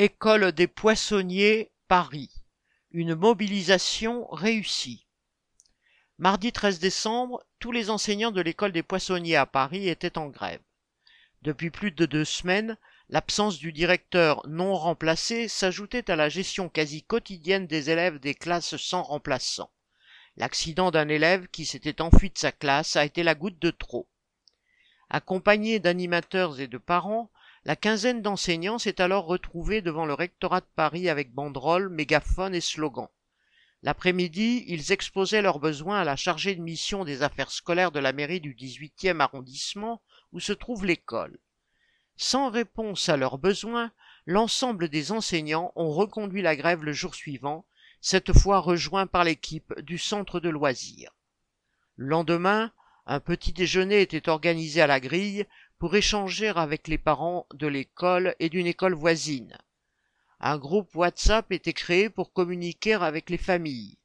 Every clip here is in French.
École des poissonniers, Paris. Une mobilisation réussie. Mardi 13 décembre, tous les enseignants de l'école des poissonniers à Paris étaient en grève. Depuis plus de deux semaines, l'absence du directeur non remplacé s'ajoutait à la gestion quasi quotidienne des élèves des classes sans remplaçant. L'accident d'un élève qui s'était enfui de sa classe a été la goutte de trop. Accompagné d'animateurs et de parents, la quinzaine d'enseignants s'est alors retrouvée devant le rectorat de Paris avec banderoles, mégaphones et slogans. L'après-midi, ils exposaient leurs besoins à la chargée de mission des affaires scolaires de la mairie du 18e arrondissement où se trouve l'école. Sans réponse à leurs besoins, l'ensemble des enseignants ont reconduit la grève le jour suivant, cette fois rejoints par l'équipe du centre de loisirs. Le lendemain, un petit déjeuner était organisé à la grille pour échanger avec les parents de l'école et d'une école voisine. Un groupe WhatsApp était créé pour communiquer avec les familles.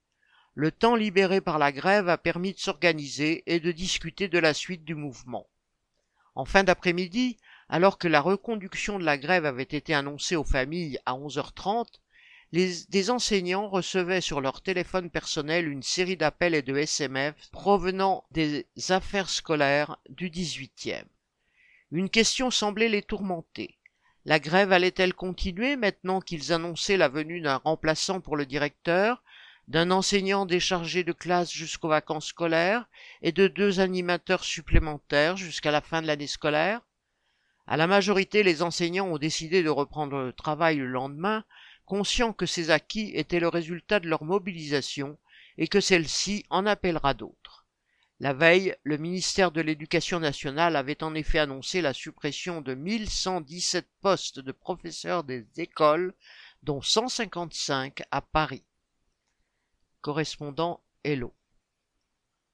Le temps libéré par la grève a permis de s'organiser et de discuter de la suite du mouvement. En fin d'après-midi, alors que la reconduction de la grève avait été annoncée aux familles à 11h30, des enseignants recevaient sur leur téléphone personnel une série d'appels et de SMS provenant des affaires scolaires du 18e. Une question semblait les tourmenter. La grève allait-elle continuer maintenant qu'ils annonçaient la venue d'un remplaçant pour le directeur, d'un enseignant déchargé de classe jusqu'aux vacances scolaires et de deux animateurs supplémentaires jusqu'à la fin de l'année scolaire? À la majorité, les enseignants ont décidé de reprendre le travail le lendemain conscient que ces acquis étaient le résultat de leur mobilisation et que celle-ci en appellera d'autres. La veille, le ministère de l'Éducation nationale avait en effet annoncé la suppression de 1117 postes de professeurs des écoles, dont 155 à Paris. Correspondant Hello.